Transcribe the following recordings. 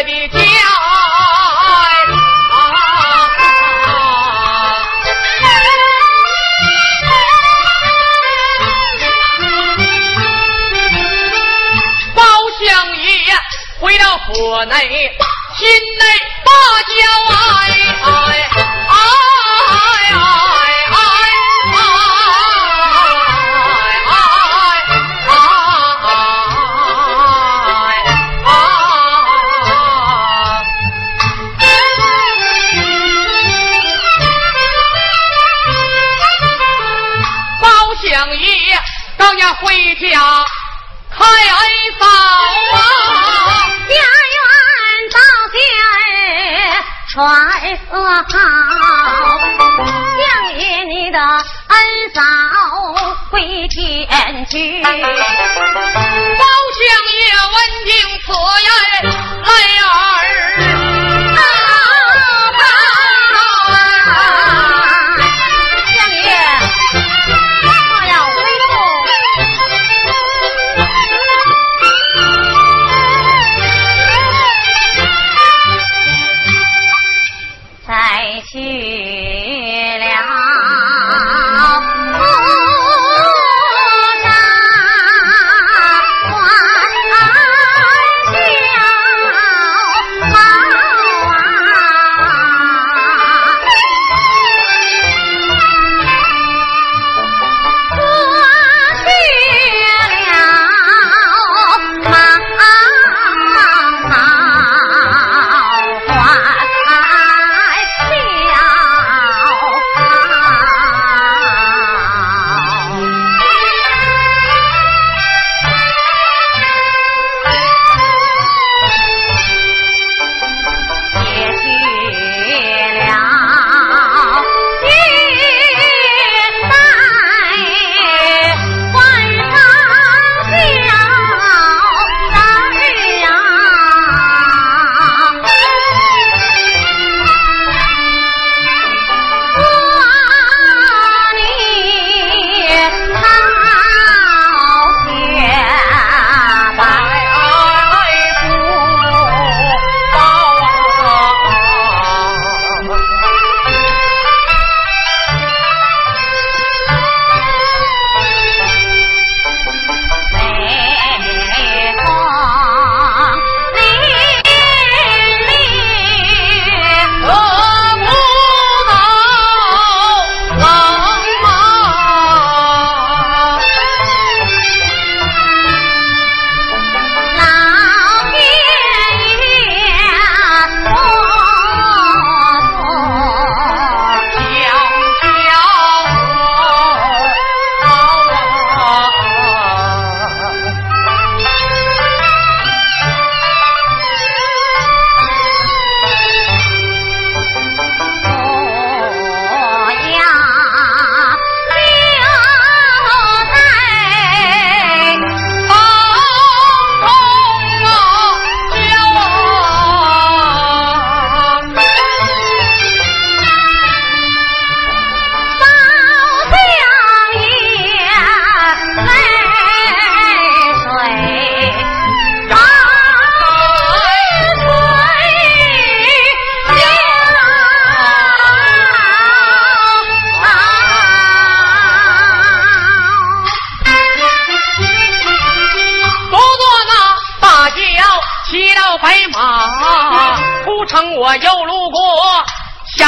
一个月的假。回到府内，心内把娇哎爷当家回家开恩嫂啊！家园到家传好，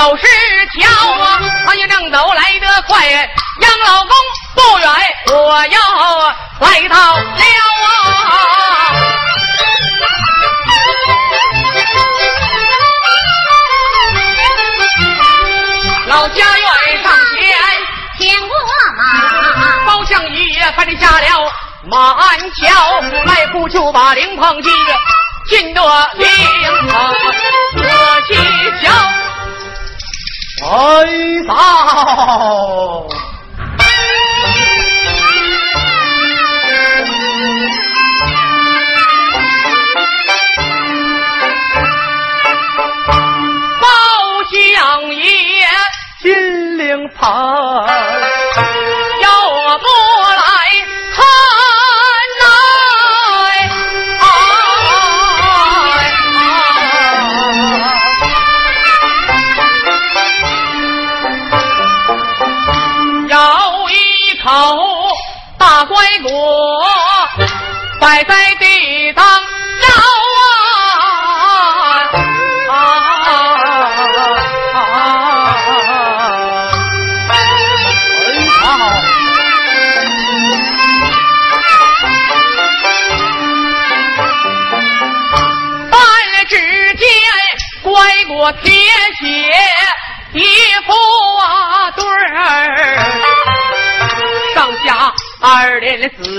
走石桥啊，他也正走来得快，杨老公不远，我要来到了啊。老家院上前，请过马，包相爷翻下了马鞍桥，迈步就把灵棚进，进得灵棚，我进。陈嫂包相爷，金陵盆。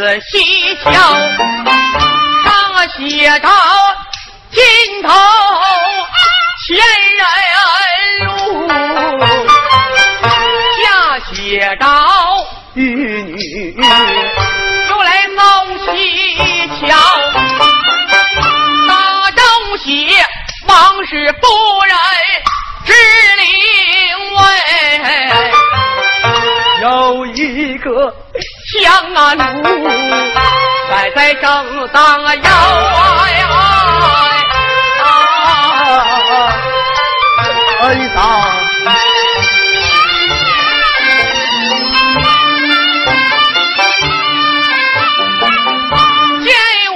仔细瞧，上写着尽头千人路，下写着玉女又来送喜桥，大正喜王氏夫人知灵位，有一个香啊炉摆在正当啊腰啊哎呀！见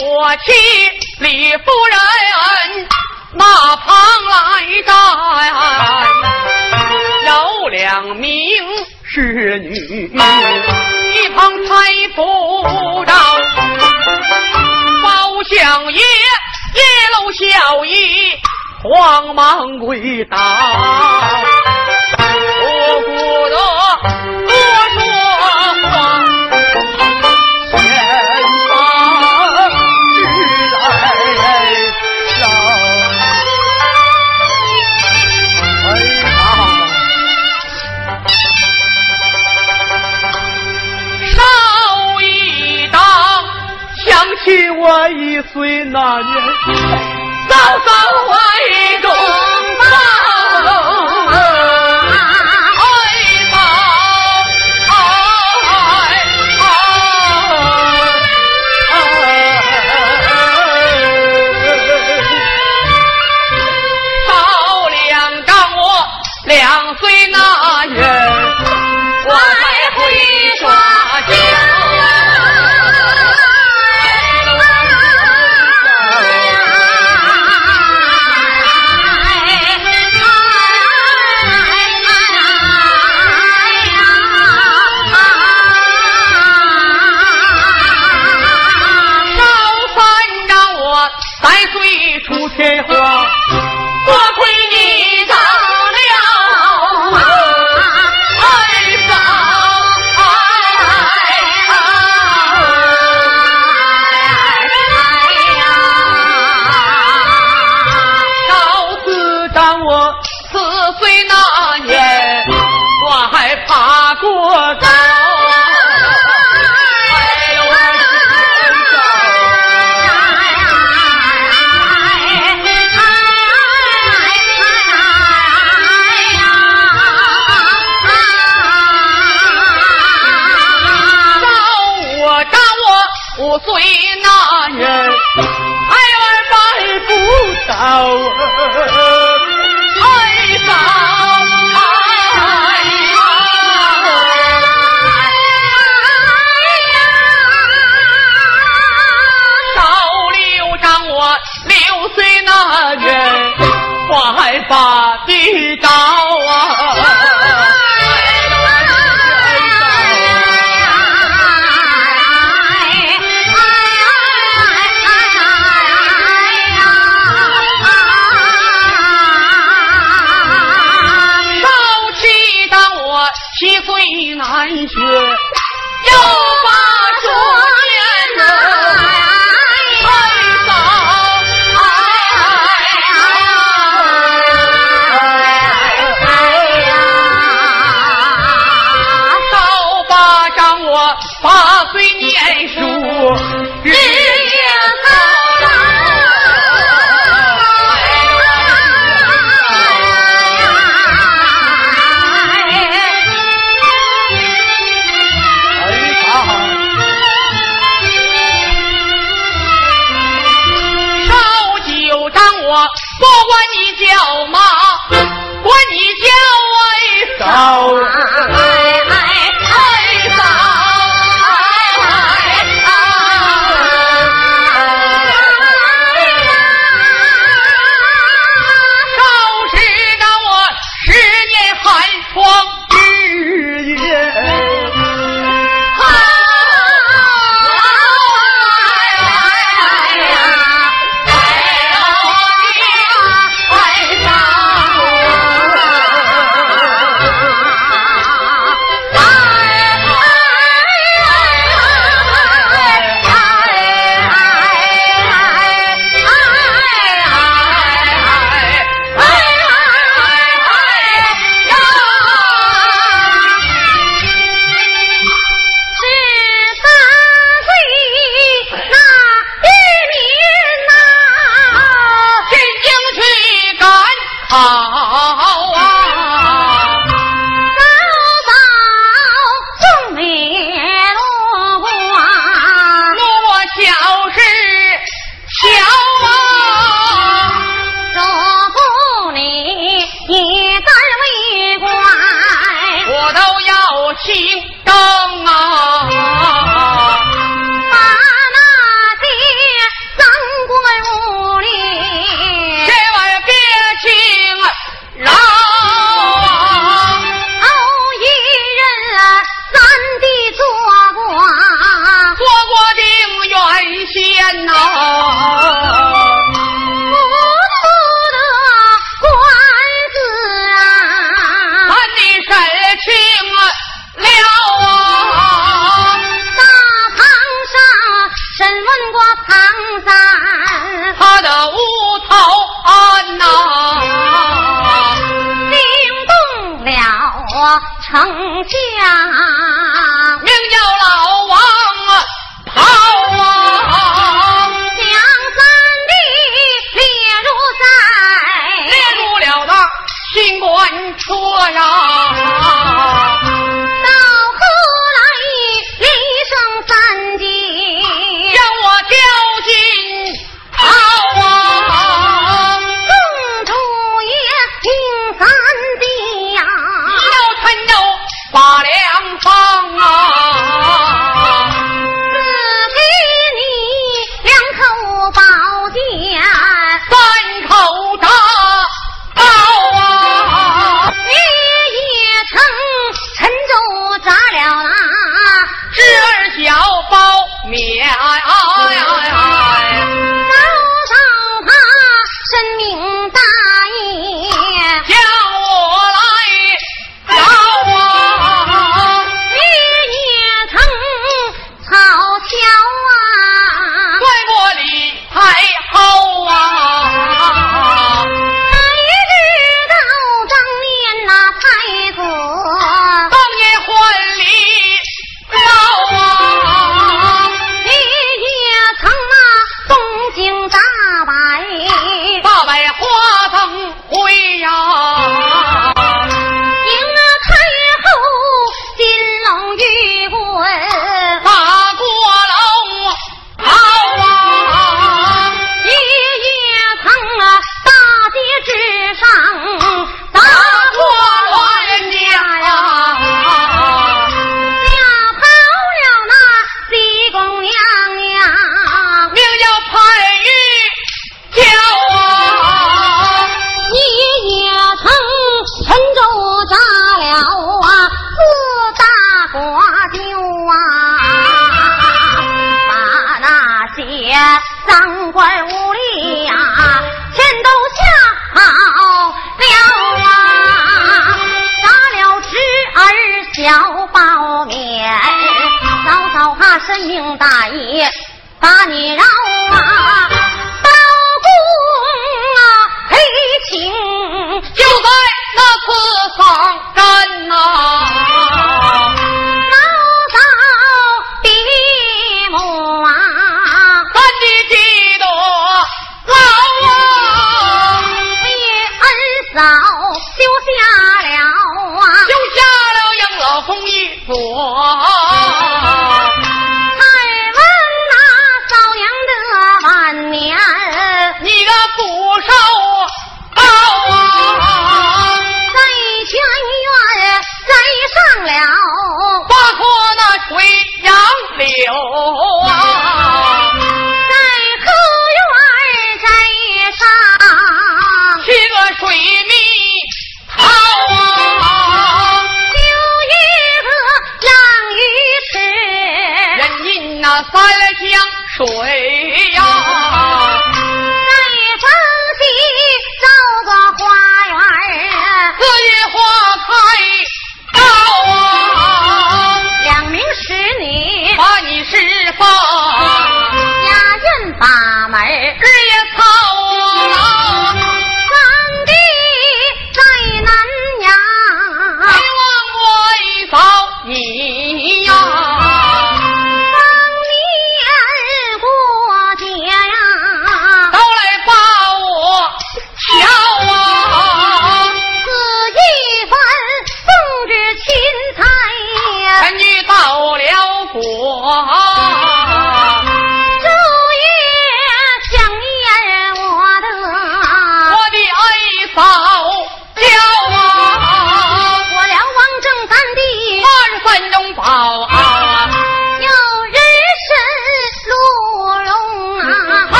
我妻李夫人那旁来站，有两名侍女，一旁搀扶着包相爷，一路笑意，慌忙跪倒，我不得我一岁那年，早早怀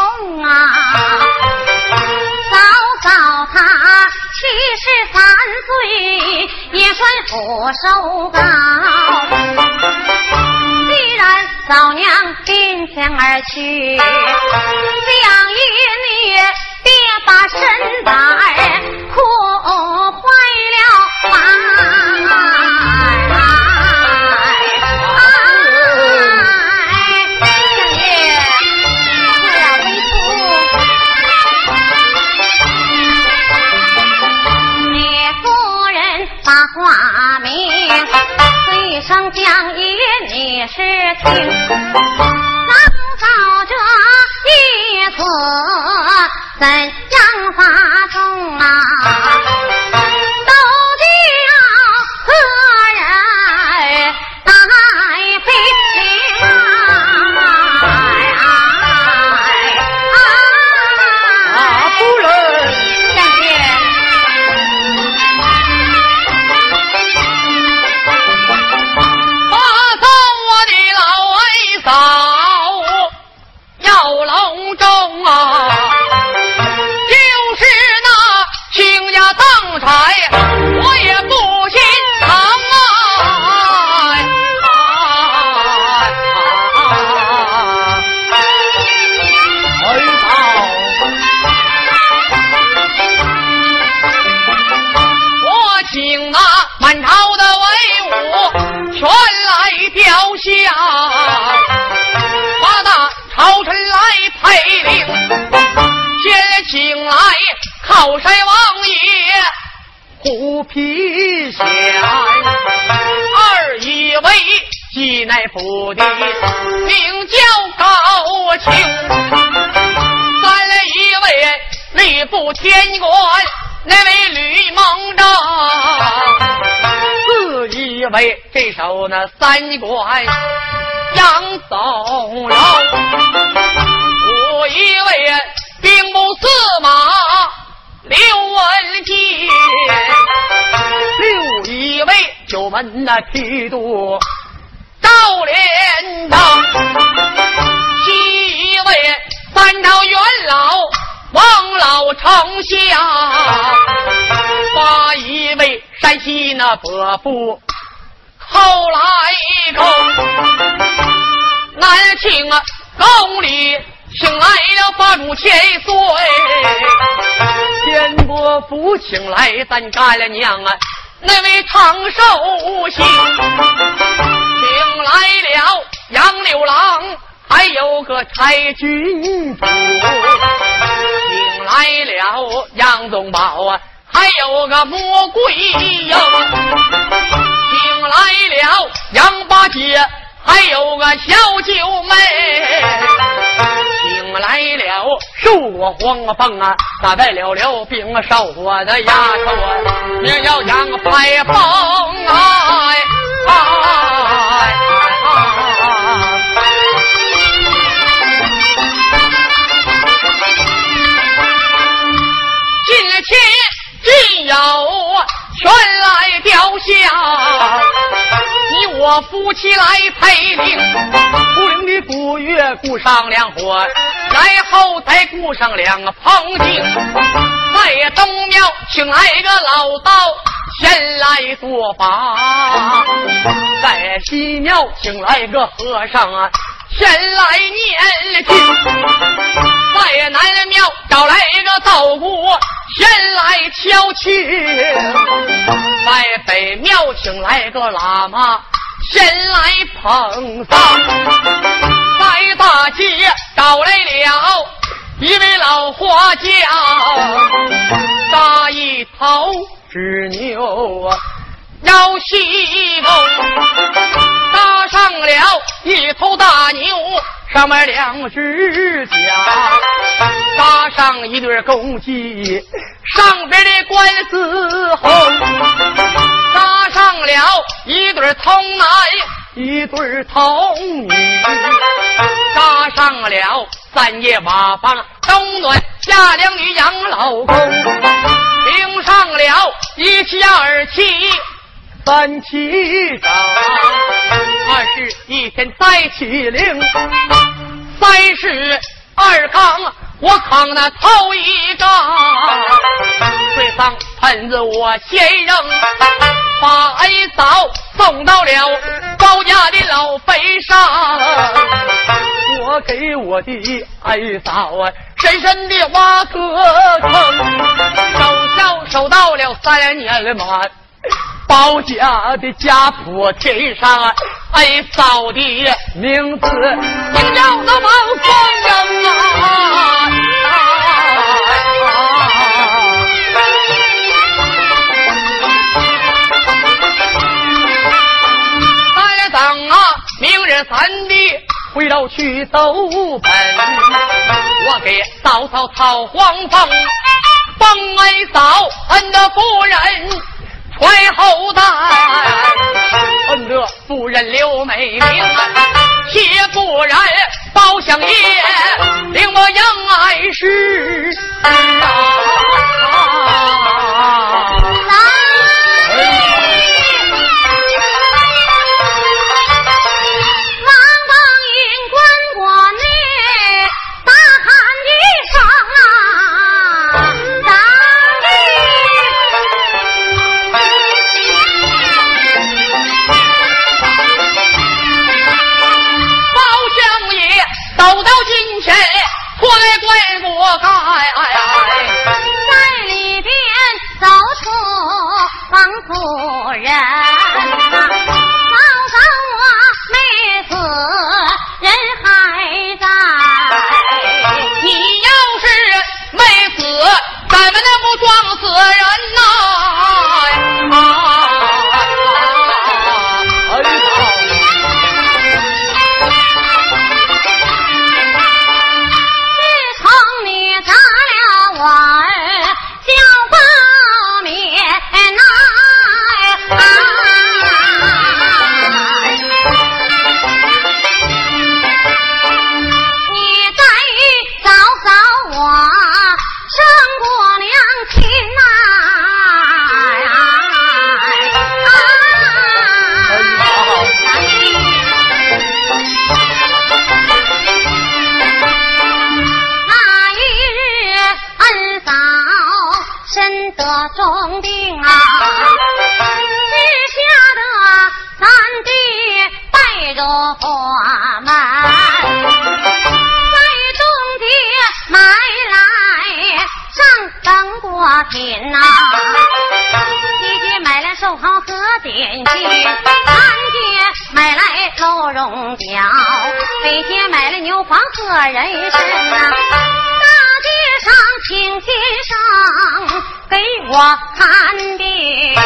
公啊！早早他七十三岁，也算福寿高。既然嫂娘临前而去，想与女别把身板。将爷，你是。高这首那三官杨宗荣，五一位兵部司马。刘文杰，六一位九门那提督赵连长，七一位三朝元老王老丞相，八一位山西那伯父后来公，南庆啊宫里。请来了八主千岁，天伯父请来咱干了娘啊，那位长寿星，请来了杨六郎，还有个柴郡主，请来了杨宗保啊，还有个魔鬼英，请来了杨八姐。还有个小九妹，请来了受过黄风啊，打败了了兵少我的丫头啊，名叫杨排风啊哎哎！今天只有全来吊下。你我夫妻来陪领，出领的古月顾上两伙，然后再顾上两个棚顶，在东庙请来个老道前来做法，在西庙请来个和尚啊前来念经，在南庙找来一个道姑前来敲磬。在北庙请来个喇嘛，先来捧丧；在大街找来了一位老花匠，扎一头纸牛要西风，搭上了一头大牛。上面两只脚，搭上一对公鸡，上边的官司红，搭上了一对童男，一对童女，搭上了三爷瓦房冬暖夏凉女养老公，顶上了一妻二妻三七长。二是一天再起灵，三是二杠我扛那头一杠，水上盆子我先扔，把矮嫂送到了高家的老坟上，我给我的矮嫂啊深深的挖个坑，守孝守到了三年了嘛。包家的家谱贴上，哎，嫂的名字名叫那王凤啊！三等啊，明日夜三地回头去走本，我给嫂嫂讨黄房，帮爱嫂恩的夫人怀后代，恩的夫人刘美名，谢夫人包相爷令我杨爱氏啊。天买了牛黄和人参、啊，大街上请先生给我看病，心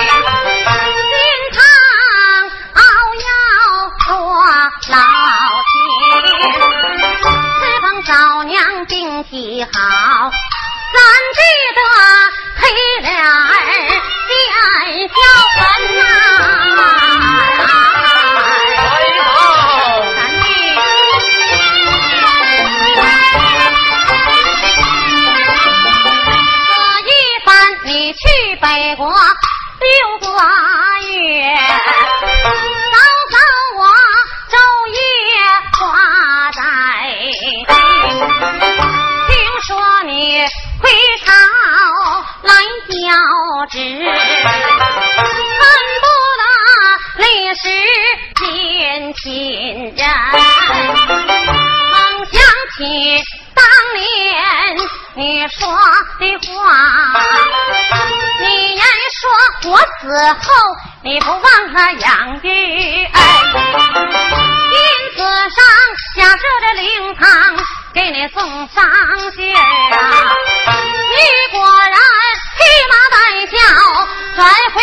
肠熬药做老天，私房嫂娘病体好，咱记得黑脸儿见笑。六个月，早早我昼夜挂在听说你回朝来交旨，恨不得历史见亲人。梦想起当年你说的话。死后你不忘了养育，恩，君子上下设着灵堂给你送上信儿啊！你果然披麻戴孝转回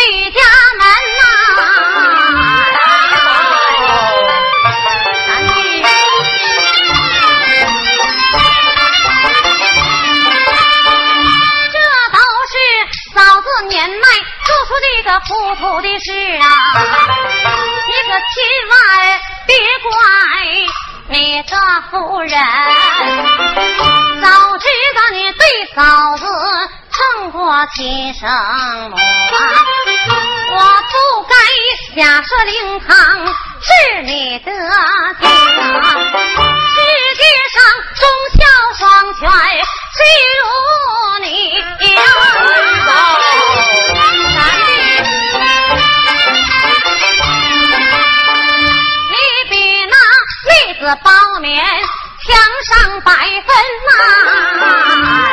糊涂的事啊！你可千万别怪你这夫人，早知道你对嫂子胜过亲生母，啊我不该假设灵堂是你的家。世界上忠孝双全，岂如你呀？子包勉墙上百分呐，